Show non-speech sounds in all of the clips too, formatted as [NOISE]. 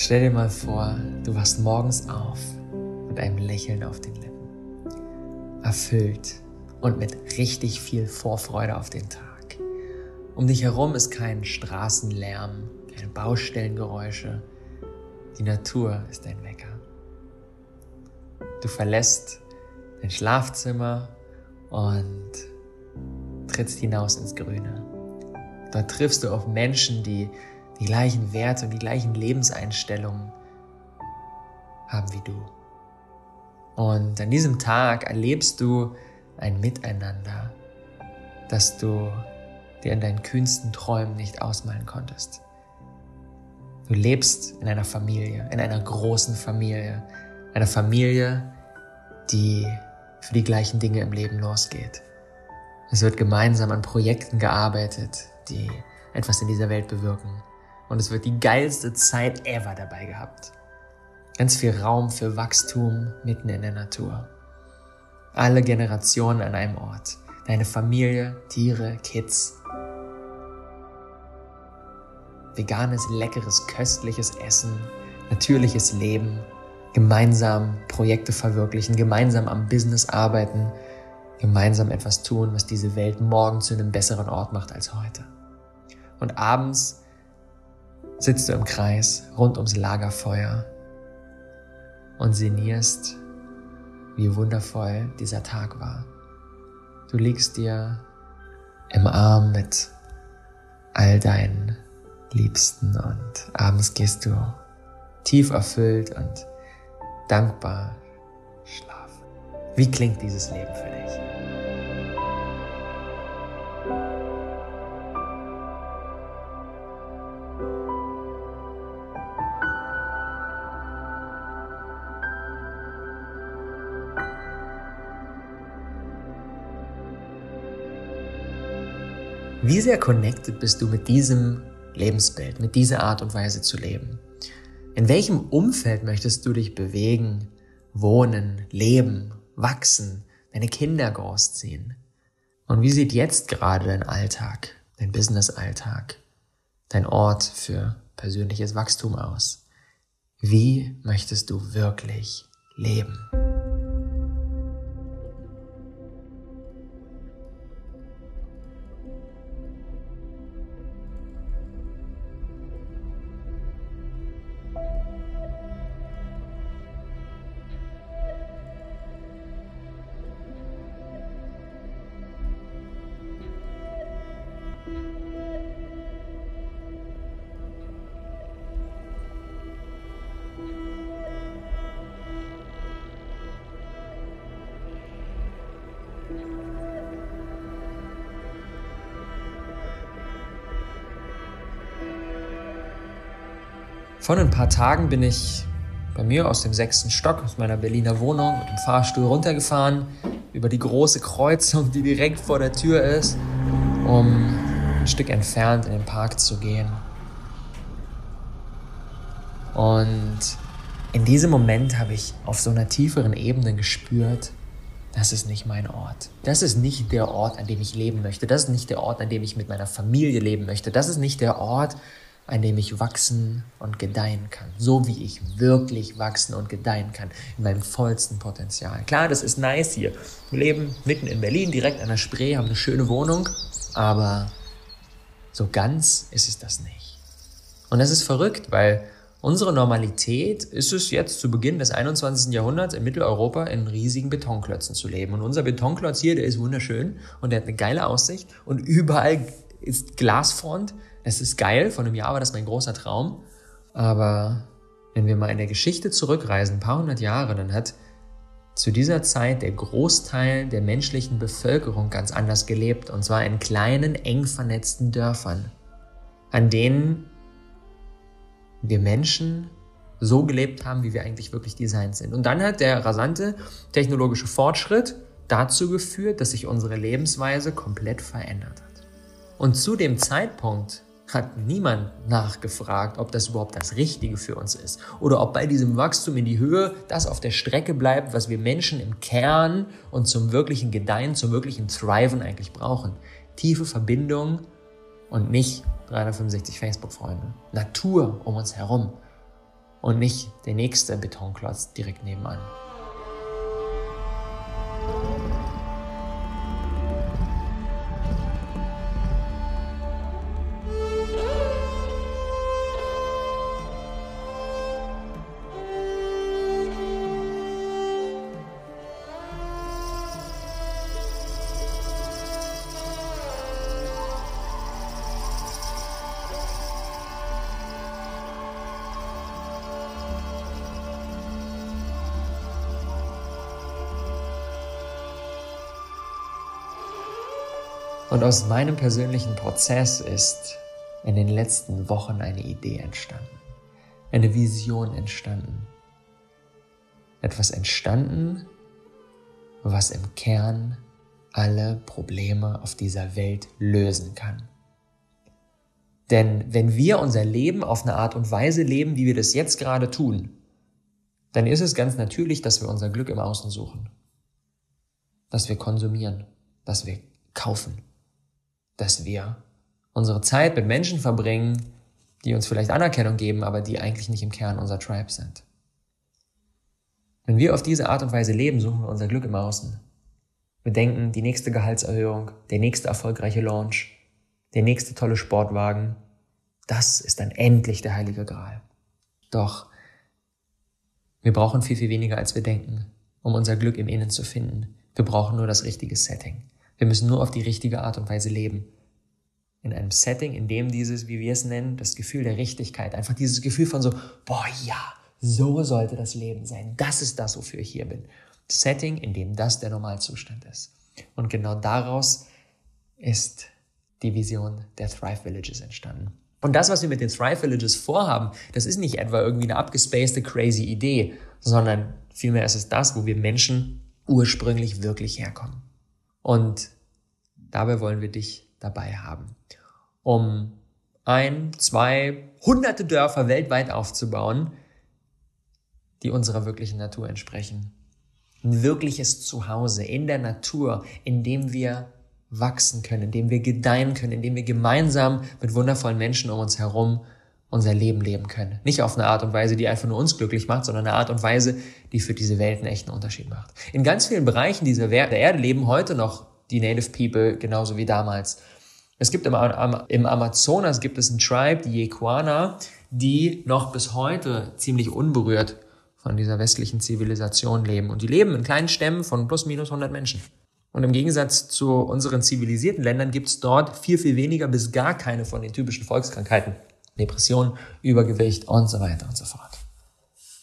Stell dir mal vor, du wachst morgens auf mit einem Lächeln auf den Lippen, erfüllt und mit richtig viel Vorfreude auf den Tag. Um dich herum ist kein Straßenlärm, keine Baustellengeräusche. Die Natur ist dein Wecker. Du verlässt dein Schlafzimmer und trittst hinaus ins Grüne. Dort triffst du auf Menschen, die die gleichen Werte und die gleichen Lebenseinstellungen haben wie du. Und an diesem Tag erlebst du ein Miteinander, das du dir in deinen kühnsten Träumen nicht ausmalen konntest. Du lebst in einer Familie, in einer großen Familie, einer Familie, die für die gleichen Dinge im Leben losgeht. Es wird gemeinsam an Projekten gearbeitet, die etwas in dieser Welt bewirken. Und es wird die geilste Zeit ever dabei gehabt. Ganz viel Raum für Wachstum mitten in der Natur. Alle Generationen an einem Ort. Deine Familie, Tiere, Kids, veganes, leckeres, köstliches Essen, natürliches Leben, gemeinsam Projekte verwirklichen, gemeinsam am Business arbeiten, gemeinsam etwas tun, was diese Welt morgen zu einem besseren Ort macht als heute. Und abends sitzt du im Kreis rund ums Lagerfeuer und sinnierst, wie wundervoll dieser Tag war. Du liegst dir im Arm mit all deinen Liebsten und abends gehst du tief erfüllt und dankbar schlafen. Wie klingt dieses Leben für dich? Wie sehr connected bist du mit diesem Lebensbild, mit dieser Art und Weise zu leben? In welchem Umfeld möchtest du dich bewegen, wohnen, leben, wachsen, deine Kinder großziehen? Und wie sieht jetzt gerade dein Alltag, dein Business-Alltag, dein Ort für persönliches Wachstum aus? Wie möchtest du wirklich leben? Vor ein paar Tagen bin ich bei mir aus dem sechsten Stock, aus meiner Berliner Wohnung, mit dem Fahrstuhl runtergefahren, über die große Kreuzung, die direkt vor der Tür ist, um ein Stück entfernt in den Park zu gehen. Und in diesem Moment habe ich auf so einer tieferen Ebene gespürt, das ist nicht mein Ort. Das ist nicht der Ort, an dem ich leben möchte. Das ist nicht der Ort, an dem ich mit meiner Familie leben möchte. Das ist nicht der Ort, an dem ich wachsen und gedeihen kann. So wie ich wirklich wachsen und gedeihen kann. In meinem vollsten Potenzial. Klar, das ist nice hier. Wir leben mitten in Berlin, direkt an der Spree, haben eine schöne Wohnung. Aber so ganz ist es das nicht. Und das ist verrückt, weil unsere Normalität ist es jetzt zu Beginn des 21. Jahrhunderts in Mitteleuropa in riesigen Betonklötzen zu leben. Und unser Betonklotz hier, der ist wunderschön und der hat eine geile Aussicht und überall ist Glasfront es ist geil, vor einem Jahr war das mein großer Traum. Aber wenn wir mal in der Geschichte zurückreisen, ein paar hundert Jahre, dann hat zu dieser Zeit der Großteil der menschlichen Bevölkerung ganz anders gelebt. Und zwar in kleinen, eng vernetzten Dörfern, an denen wir Menschen so gelebt haben, wie wir eigentlich wirklich designt sind. Und dann hat der rasante technologische Fortschritt dazu geführt, dass sich unsere Lebensweise komplett verändert hat. Und zu dem Zeitpunkt hat niemand nachgefragt, ob das überhaupt das Richtige für uns ist oder ob bei diesem Wachstum in die Höhe das auf der Strecke bleibt, was wir Menschen im Kern und zum wirklichen Gedeihen, zum wirklichen Thriven eigentlich brauchen. Tiefe Verbindung und nicht 365 Facebook-Freunde. Natur um uns herum. und nicht der nächste Betonklotz direkt nebenan. Und aus meinem persönlichen Prozess ist in den letzten Wochen eine Idee entstanden, eine Vision entstanden. Etwas entstanden, was im Kern alle Probleme auf dieser Welt lösen kann. Denn wenn wir unser Leben auf eine Art und Weise leben, wie wir das jetzt gerade tun, dann ist es ganz natürlich, dass wir unser Glück im Außen suchen. Dass wir konsumieren, dass wir kaufen, dass wir unsere Zeit mit Menschen verbringen, die uns vielleicht Anerkennung geben, aber die eigentlich nicht im Kern unser Tribe sind. Wenn wir auf diese Art und Weise leben, suchen wir unser Glück im Außen. Wir denken, die nächste Gehaltserhöhung, der nächste erfolgreiche Launch, der nächste tolle Sportwagen, das ist dann endlich der heilige Gral. Doch wir brauchen viel, viel weniger, als wir denken, um unser Glück im Innen zu finden. Wir brauchen nur das richtige Setting. Wir müssen nur auf die richtige Art und Weise leben. In einem Setting, in dem dieses, wie wir es nennen, das Gefühl der Richtigkeit, einfach dieses Gefühl von so, boah, ja, so sollte das Leben sein. Das ist das, wofür ich hier bin. Setting, in dem das der Normalzustand ist. Und genau daraus ist die Vision der Thrive Villages entstanden. Und das, was wir mit den Thrive Villages vorhaben, das ist nicht etwa irgendwie eine abgespacede, crazy Idee, sondern vielmehr ist es das, wo wir Menschen ursprünglich wirklich herkommen. Und dabei wollen wir dich dabei haben, um ein, zwei, hunderte Dörfer weltweit aufzubauen, die unserer wirklichen Natur entsprechen. Ein wirkliches Zuhause in der Natur, in dem wir wachsen können, in dem wir gedeihen können, in dem wir gemeinsam mit wundervollen Menschen um uns herum unser Leben leben können. Nicht auf eine Art und Weise, die einfach nur uns glücklich macht, sondern eine Art und Weise, die für diese Welt einen echten Unterschied macht. In ganz vielen Bereichen dieser der Erde leben heute noch die Native People genauso wie damals. Es gibt im, im Amazonas gibt es einen Tribe, die Yequana, die noch bis heute ziemlich unberührt von dieser westlichen Zivilisation leben. Und die leben in kleinen Stämmen von plus minus 100 Menschen. Und im Gegensatz zu unseren zivilisierten Ländern gibt es dort viel, viel weniger bis gar keine von den typischen Volkskrankheiten. Depression, Übergewicht und so weiter und so fort.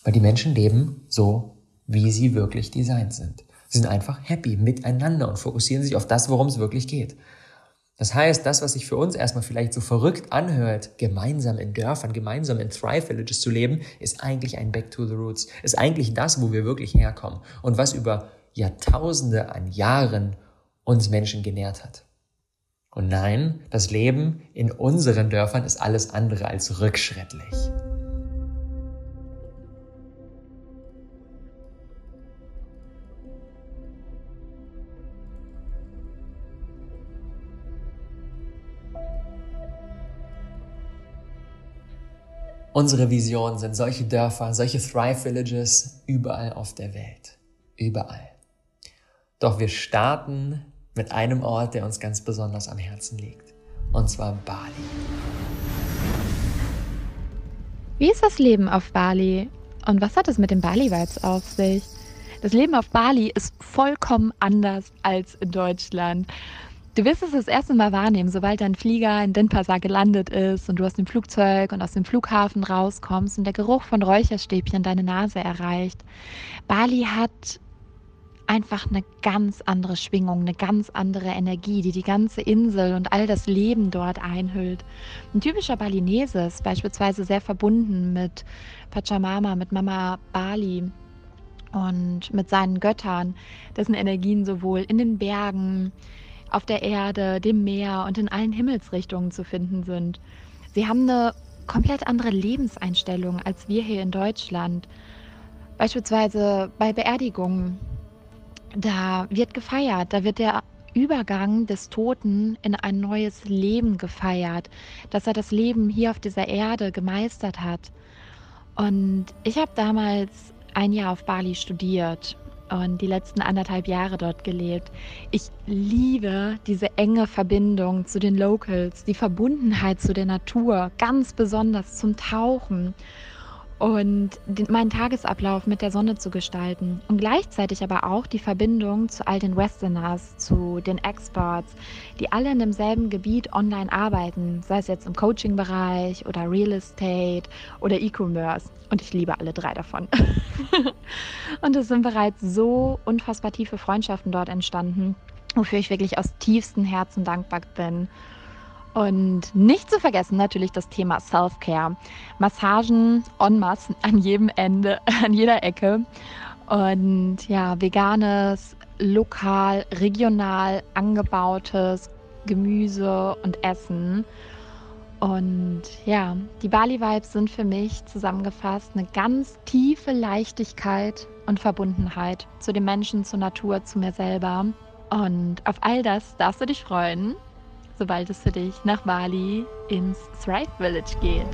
Weil die Menschen leben so, wie sie wirklich designt sind. Sie sind einfach happy miteinander und fokussieren sich auf das, worum es wirklich geht. Das heißt, das, was sich für uns erstmal vielleicht so verrückt anhört, gemeinsam in Dörfern, gemeinsam in Thrive Villages zu leben, ist eigentlich ein Back to the Roots. Ist eigentlich das, wo wir wirklich herkommen und was über Jahrtausende an Jahren uns Menschen genährt hat. Und nein, das Leben in unseren Dörfern ist alles andere als rückschrittlich. Unsere Vision sind solche Dörfer, solche Thrive Villages überall auf der Welt. Überall. Doch wir starten mit einem Ort, der uns ganz besonders am Herzen liegt. Und zwar Bali. Wie ist das Leben auf Bali? Und was hat es mit den Bali-Vibes auf sich? Das Leben auf Bali ist vollkommen anders als in Deutschland. Du wirst es das erste Mal wahrnehmen, sobald dein Flieger in Denpasar gelandet ist und du aus dem Flugzeug und aus dem Flughafen rauskommst und der Geruch von Räucherstäbchen deine Nase erreicht. Bali hat einfach eine ganz andere Schwingung, eine ganz andere Energie, die die ganze Insel und all das Leben dort einhüllt. Ein typischer Balinese ist beispielsweise sehr verbunden mit Pachamama, mit Mama Bali und mit seinen Göttern, dessen Energien sowohl in den Bergen, auf der Erde, dem Meer und in allen Himmelsrichtungen zu finden sind. Sie haben eine komplett andere Lebenseinstellung als wir hier in Deutschland. Beispielsweise bei Beerdigungen da wird gefeiert, da wird der Übergang des Toten in ein neues Leben gefeiert, dass er das Leben hier auf dieser Erde gemeistert hat. Und ich habe damals ein Jahr auf Bali studiert und die letzten anderthalb Jahre dort gelebt. Ich liebe diese enge Verbindung zu den Locals, die Verbundenheit zu der Natur, ganz besonders zum Tauchen und den, meinen Tagesablauf mit der Sonne zu gestalten und gleichzeitig aber auch die Verbindung zu all den Westerners, zu den Experts, die alle in demselben Gebiet online arbeiten, sei es jetzt im Coaching-Bereich oder Real Estate oder E-Commerce. Und ich liebe alle drei davon. [LAUGHS] und es sind bereits so unfassbar tiefe Freundschaften dort entstanden, wofür ich wirklich aus tiefstem Herzen dankbar bin. Und nicht zu vergessen natürlich das Thema Self-Care. Massagen en masse an jedem Ende, [LAUGHS] an jeder Ecke. Und ja, veganes, lokal, regional angebautes Gemüse und Essen. Und ja, die Bali-Vibes sind für mich zusammengefasst eine ganz tiefe Leichtigkeit und Verbundenheit zu den Menschen, zur Natur, zu mir selber. Und auf all das darfst du dich freuen sobald es für dich nach Bali ins Thrive Village geht.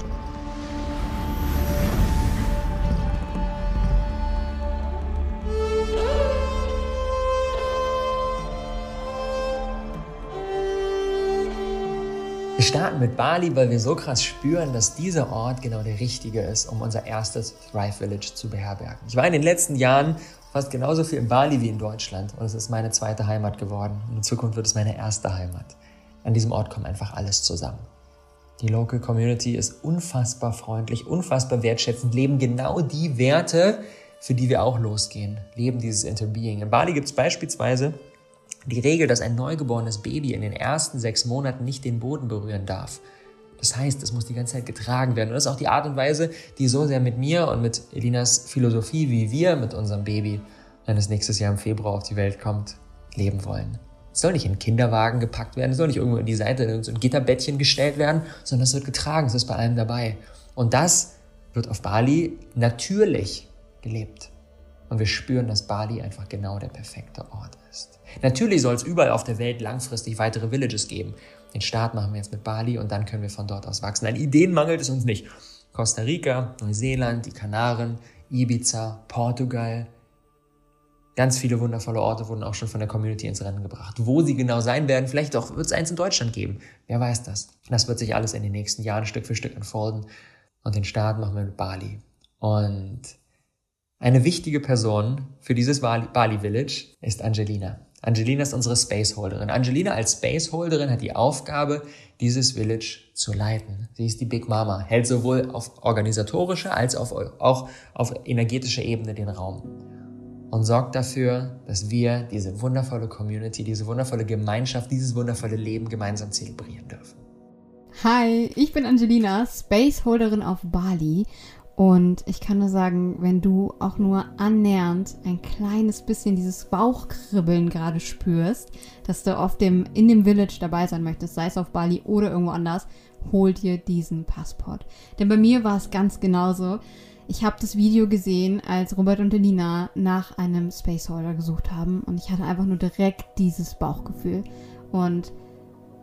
Wir starten mit Bali, weil wir so krass spüren, dass dieser Ort genau der richtige ist, um unser erstes Thrive Village zu beherbergen. Ich war in den letzten Jahren fast genauso viel in Bali wie in Deutschland und es ist meine zweite Heimat geworden. Und in Zukunft wird es meine erste Heimat. An diesem Ort kommt einfach alles zusammen. Die Local Community ist unfassbar freundlich, unfassbar wertschätzend, leben genau die Werte, für die wir auch losgehen, leben dieses Interbeing. In Bali gibt es beispielsweise die Regel, dass ein neugeborenes Baby in den ersten sechs Monaten nicht den Boden berühren darf. Das heißt, es muss die ganze Zeit getragen werden. Und das ist auch die Art und Weise, die so sehr mit mir und mit Elinas Philosophie, wie wir mit unserem Baby, wenn es nächstes Jahr im Februar auf die Welt kommt, leben wollen. Soll nicht in Kinderwagen gepackt werden, soll nicht irgendwo in die Seite in so ein Gitterbettchen gestellt werden, sondern es wird getragen, es ist bei allem dabei. Und das wird auf Bali natürlich gelebt. Und wir spüren, dass Bali einfach genau der perfekte Ort ist. Natürlich soll es überall auf der Welt langfristig weitere Villages geben. Den Start machen wir jetzt mit Bali und dann können wir von dort aus wachsen. An Ideen mangelt es uns nicht. Costa Rica, Neuseeland, die Kanaren, Ibiza, Portugal, Ganz viele wundervolle Orte wurden auch schon von der Community ins Rennen gebracht. Wo sie genau sein werden, vielleicht auch wird es eins in Deutschland geben. Wer weiß das? Das wird sich alles in den nächsten Jahren Stück für Stück entfolgen. Und den Start machen wir mit Bali. Und eine wichtige Person für dieses Bali Village ist Angelina. Angelina ist unsere Spaceholderin. Angelina als Spaceholderin hat die Aufgabe, dieses Village zu leiten. Sie ist die Big Mama, hält sowohl auf organisatorischer als auch auf energetischer Ebene den Raum und sorgt dafür, dass wir diese wundervolle Community, diese wundervolle Gemeinschaft, dieses wundervolle Leben gemeinsam zelebrieren dürfen. Hi, ich bin Angelina, Spaceholderin auf Bali und ich kann nur sagen, wenn du auch nur annähernd ein kleines bisschen dieses Bauchkribbeln gerade spürst, dass du auf dem, in dem Village dabei sein möchtest, sei es auf Bali oder irgendwo anders, hol dir diesen Passport. Denn bei mir war es ganz genauso. Ich habe das Video gesehen, als Robert und Elina nach einem Spaceholder gesucht haben und ich hatte einfach nur direkt dieses Bauchgefühl. Und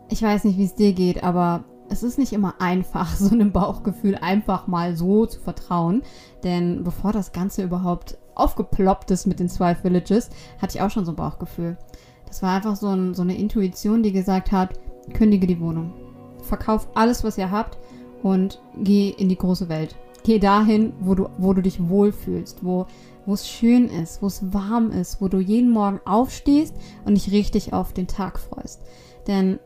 ich weiß nicht, wie es dir geht, aber es ist nicht immer einfach, [LAUGHS] so einem Bauchgefühl einfach mal so zu vertrauen. Denn bevor das Ganze überhaupt aufgeploppt ist mit den zwei Villages, hatte ich auch schon so ein Bauchgefühl. Das war einfach so, ein, so eine Intuition, die gesagt hat, kündige die Wohnung. Verkauf alles, was ihr habt und geh in die große Welt. Geh dahin, wo du, wo du dich wohlfühlst, wo wo es schön ist, wo es warm ist, wo du jeden Morgen aufstehst und dich richtig auf den Tag freust. Denn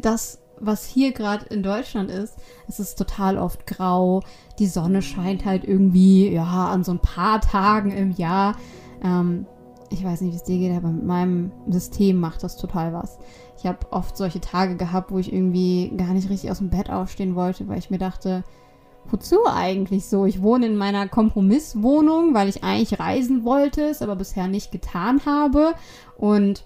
das, was hier gerade in Deutschland ist, es ist total oft grau. Die Sonne scheint halt irgendwie, ja, an so ein paar Tagen im Jahr. Ähm, ich weiß nicht, wie es dir geht, aber mit meinem System macht das total was. Ich habe oft solche Tage gehabt, wo ich irgendwie gar nicht richtig aus dem Bett aufstehen wollte, weil ich mir dachte, wozu eigentlich so? Ich wohne in meiner Kompromisswohnung, weil ich eigentlich reisen wollte, es aber bisher nicht getan habe. Und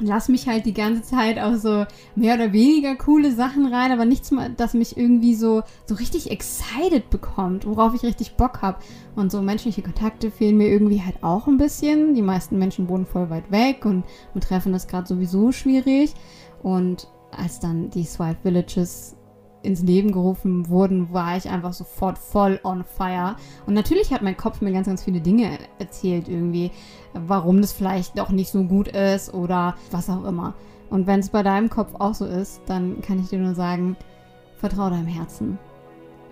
lass mich halt die ganze Zeit auch so mehr oder weniger coole Sachen rein, aber nichts, das mich irgendwie so, so richtig excited bekommt, worauf ich richtig Bock habe. Und so menschliche Kontakte fehlen mir irgendwie halt auch ein bisschen. Die meisten Menschen wohnen voll weit weg und mit Treffen ist gerade sowieso schwierig. Und als dann die Swipe Villages ins Leben gerufen wurden, war ich einfach sofort voll on fire. Und natürlich hat mein Kopf mir ganz, ganz viele Dinge erzählt irgendwie, warum das vielleicht doch nicht so gut ist oder was auch immer. Und wenn es bei deinem Kopf auch so ist, dann kann ich dir nur sagen, vertraue deinem Herzen.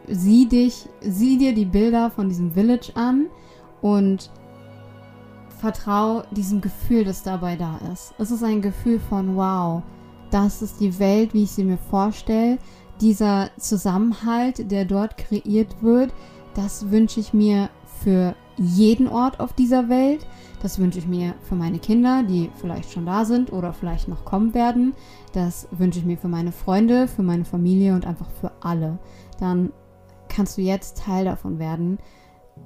Sieh dich, sieh dir die Bilder von diesem Village an und vertraue diesem Gefühl, das dabei da ist. Es ist ein Gefühl von wow, das ist die Welt, wie ich sie mir vorstelle. Dieser Zusammenhalt, der dort kreiert wird, das wünsche ich mir für jeden Ort auf dieser Welt. Das wünsche ich mir für meine Kinder, die vielleicht schon da sind oder vielleicht noch kommen werden. Das wünsche ich mir für meine Freunde, für meine Familie und einfach für alle. Dann kannst du jetzt Teil davon werden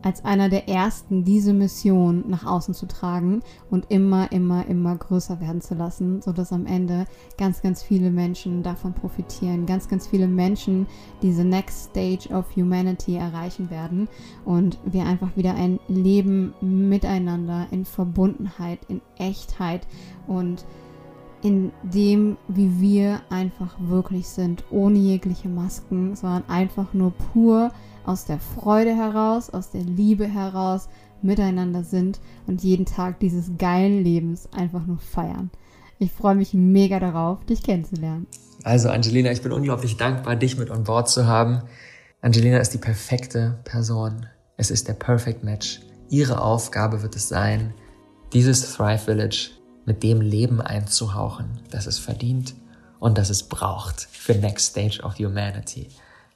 als einer der ersten diese Mission nach außen zu tragen und immer, immer, immer größer werden zu lassen, sodass am Ende ganz, ganz viele Menschen davon profitieren, ganz, ganz viele Menschen diese Next Stage of Humanity erreichen werden und wir einfach wieder ein Leben miteinander in Verbundenheit, in Echtheit und in dem, wie wir einfach wirklich sind, ohne jegliche Masken, sondern einfach nur pur aus der Freude heraus, aus der Liebe heraus miteinander sind und jeden Tag dieses geilen Lebens einfach nur feiern. Ich freue mich mega darauf, dich kennenzulernen. Also Angelina, ich bin unglaublich dankbar, dich mit an Bord zu haben. Angelina ist die perfekte Person. Es ist der Perfect Match. Ihre Aufgabe wird es sein, dieses Thrive Village mit dem Leben einzuhauchen, das es verdient und das es braucht für Next Stage of Humanity.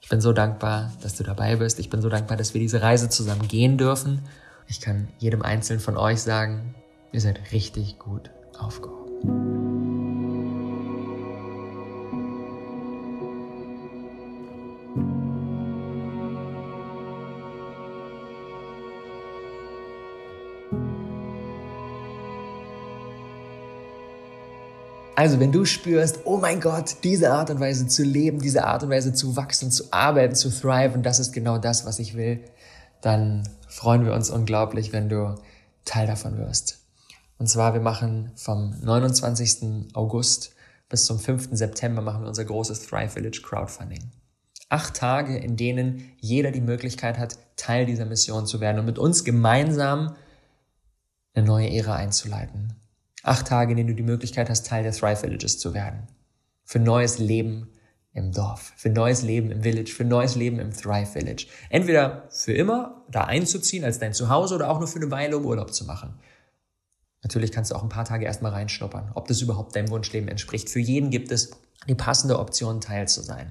Ich bin so dankbar, dass du dabei bist. Ich bin so dankbar, dass wir diese Reise zusammen gehen dürfen. Ich kann jedem Einzelnen von euch sagen, ihr seid richtig gut aufgehoben. Also wenn du spürst, oh mein Gott, diese Art und Weise zu leben, diese Art und Weise zu wachsen, zu arbeiten, zu thriven, das ist genau das, was ich will, dann freuen wir uns unglaublich, wenn du Teil davon wirst. Und zwar, wir machen vom 29. August bis zum 5. September machen wir unser großes Thrive Village Crowdfunding. Acht Tage, in denen jeder die Möglichkeit hat, Teil dieser Mission zu werden und mit uns gemeinsam eine neue Ära einzuleiten. Acht Tage, in denen du die Möglichkeit hast, Teil der Thrive Villages zu werden. Für neues Leben im Dorf, für neues Leben im Village, für neues Leben im Thrive Village. Entweder für immer da einzuziehen als dein Zuhause oder auch nur für eine Weile, um Urlaub zu machen. Natürlich kannst du auch ein paar Tage erstmal reinschnuppern, ob das überhaupt deinem Wunschleben entspricht. Für jeden gibt es die passende Option, Teil zu sein.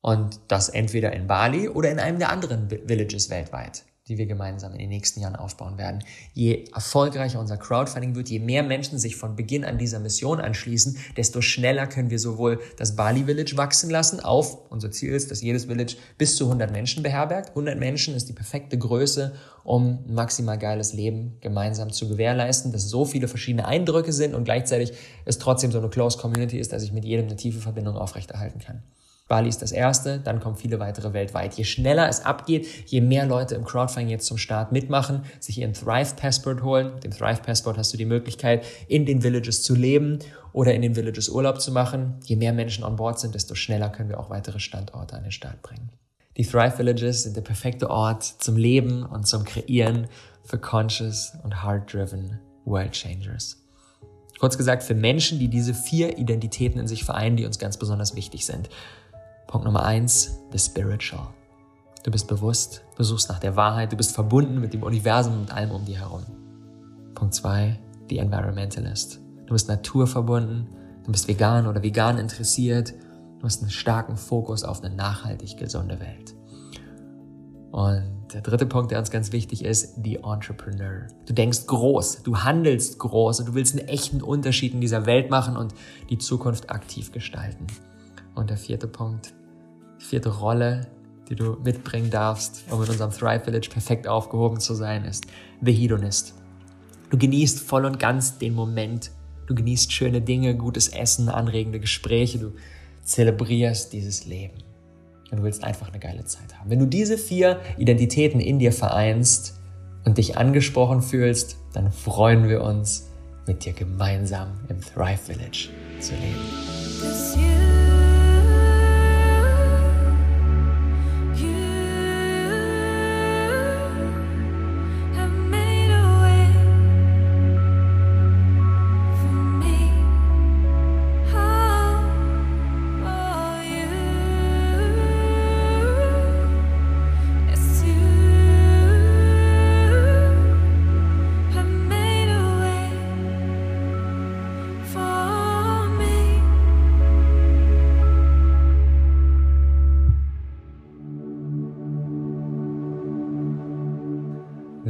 Und das entweder in Bali oder in einem der anderen Villages weltweit die wir gemeinsam in den nächsten Jahren aufbauen werden. Je erfolgreicher unser Crowdfunding wird, je mehr Menschen sich von Beginn an dieser Mission anschließen, desto schneller können wir sowohl das Bali Village wachsen lassen auf, unser Ziel ist, dass jedes Village bis zu 100 Menschen beherbergt. 100 Menschen ist die perfekte Größe, um maximal geiles Leben gemeinsam zu gewährleisten, dass so viele verschiedene Eindrücke sind und gleichzeitig es trotzdem so eine close Community ist, dass ich mit jedem eine tiefe Verbindung aufrechterhalten kann. Bali ist das erste, dann kommen viele weitere weltweit. Je schneller es abgeht, je mehr Leute im Crowdfunding jetzt zum Start mitmachen, sich ihren Thrive Passport holen. Mit dem Thrive Passport hast du die Möglichkeit, in den Villages zu leben oder in den Villages Urlaub zu machen. Je mehr Menschen on board sind, desto schneller können wir auch weitere Standorte an den Start bringen. Die Thrive Villages sind der perfekte Ort zum Leben und zum Kreieren für conscious und heart-driven World Changers. Kurz gesagt, für Menschen, die diese vier Identitäten in sich vereinen, die uns ganz besonders wichtig sind. Punkt Nummer eins, the spiritual. Du bist bewusst, du suchst nach der Wahrheit, du bist verbunden mit dem Universum und allem um dir herum. Punkt zwei, the environmentalist. Du bist naturverbunden, du bist vegan oder vegan interessiert, du hast einen starken Fokus auf eine nachhaltig gesunde Welt. Und der dritte Punkt, der uns ganz wichtig ist, the entrepreneur. Du denkst groß, du handelst groß und du willst einen echten Unterschied in dieser Welt machen und die Zukunft aktiv gestalten. Und der vierte Punkt, vierte Rolle, die du mitbringen darfst, um in unserem Thrive Village perfekt aufgehoben zu sein, ist The Hedonist. Du genießt voll und ganz den Moment. Du genießt schöne Dinge, gutes Essen, anregende Gespräche. Du zelebrierst dieses Leben. Und du willst einfach eine geile Zeit haben. Wenn du diese vier Identitäten in dir vereinst und dich angesprochen fühlst, dann freuen wir uns, mit dir gemeinsam im Thrive Village zu leben.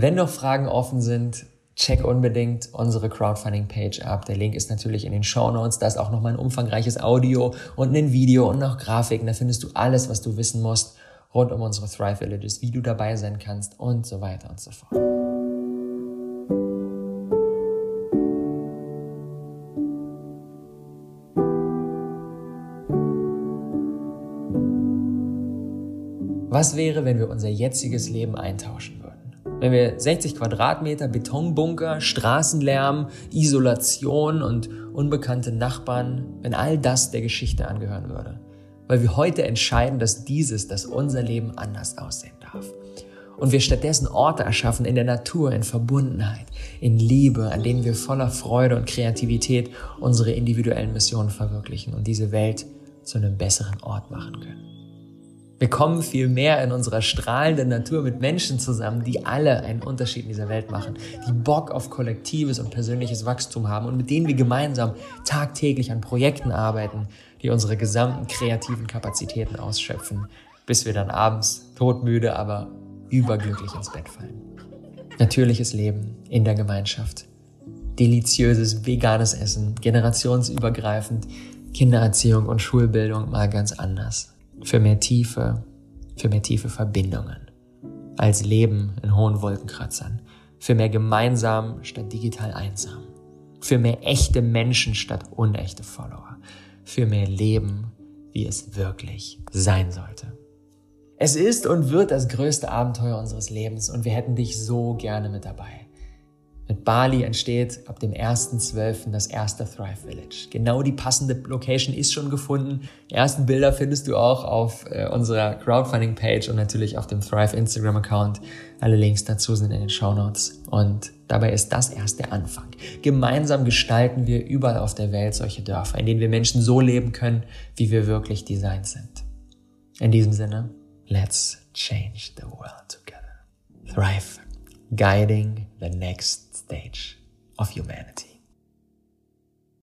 Wenn noch Fragen offen sind, check unbedingt unsere Crowdfunding-Page ab. Der Link ist natürlich in den Show Notes. Da ist auch nochmal ein umfangreiches Audio und ein Video und noch Grafiken. Da findest du alles, was du wissen musst rund um unsere Thrive Villages, wie du dabei sein kannst und so weiter und so fort. Was wäre, wenn wir unser jetziges Leben eintauschen würden? Wenn wir 60 Quadratmeter Betonbunker, Straßenlärm, Isolation und unbekannte Nachbarn, wenn all das der Geschichte angehören würde. Weil wir heute entscheiden, dass dieses, dass unser Leben anders aussehen darf. Und wir stattdessen Orte erschaffen in der Natur, in Verbundenheit, in Liebe, an denen wir voller Freude und Kreativität unsere individuellen Missionen verwirklichen und diese Welt zu einem besseren Ort machen können. Wir kommen viel mehr in unserer strahlenden Natur mit Menschen zusammen, die alle einen Unterschied in dieser Welt machen, die Bock auf kollektives und persönliches Wachstum haben und mit denen wir gemeinsam tagtäglich an Projekten arbeiten, die unsere gesamten kreativen Kapazitäten ausschöpfen, bis wir dann abends todmüde, aber überglücklich ins Bett fallen. Natürliches Leben in der Gemeinschaft, deliziöses veganes Essen, generationsübergreifend, Kindererziehung und Schulbildung mal ganz anders für mehr Tiefe, für mehr tiefe Verbindungen, als Leben in hohen Wolkenkratzern, für mehr gemeinsam statt digital einsam, für mehr echte Menschen statt unechte Follower, für mehr Leben, wie es wirklich sein sollte. Es ist und wird das größte Abenteuer unseres Lebens und wir hätten dich so gerne mit dabei. Mit Bali entsteht ab dem 1.12. das erste Thrive Village. Genau die passende Location ist schon gefunden. Die ersten Bilder findest du auch auf äh, unserer Crowdfunding-Page und natürlich auf dem Thrive Instagram-Account. Alle Links dazu sind in den Show Notes. Und dabei ist das erst der Anfang. Gemeinsam gestalten wir überall auf der Welt solche Dörfer, in denen wir Menschen so leben können, wie wir wirklich designt sind. In diesem Sinne, let's change the world together. Thrive, guiding the next stage of humanity.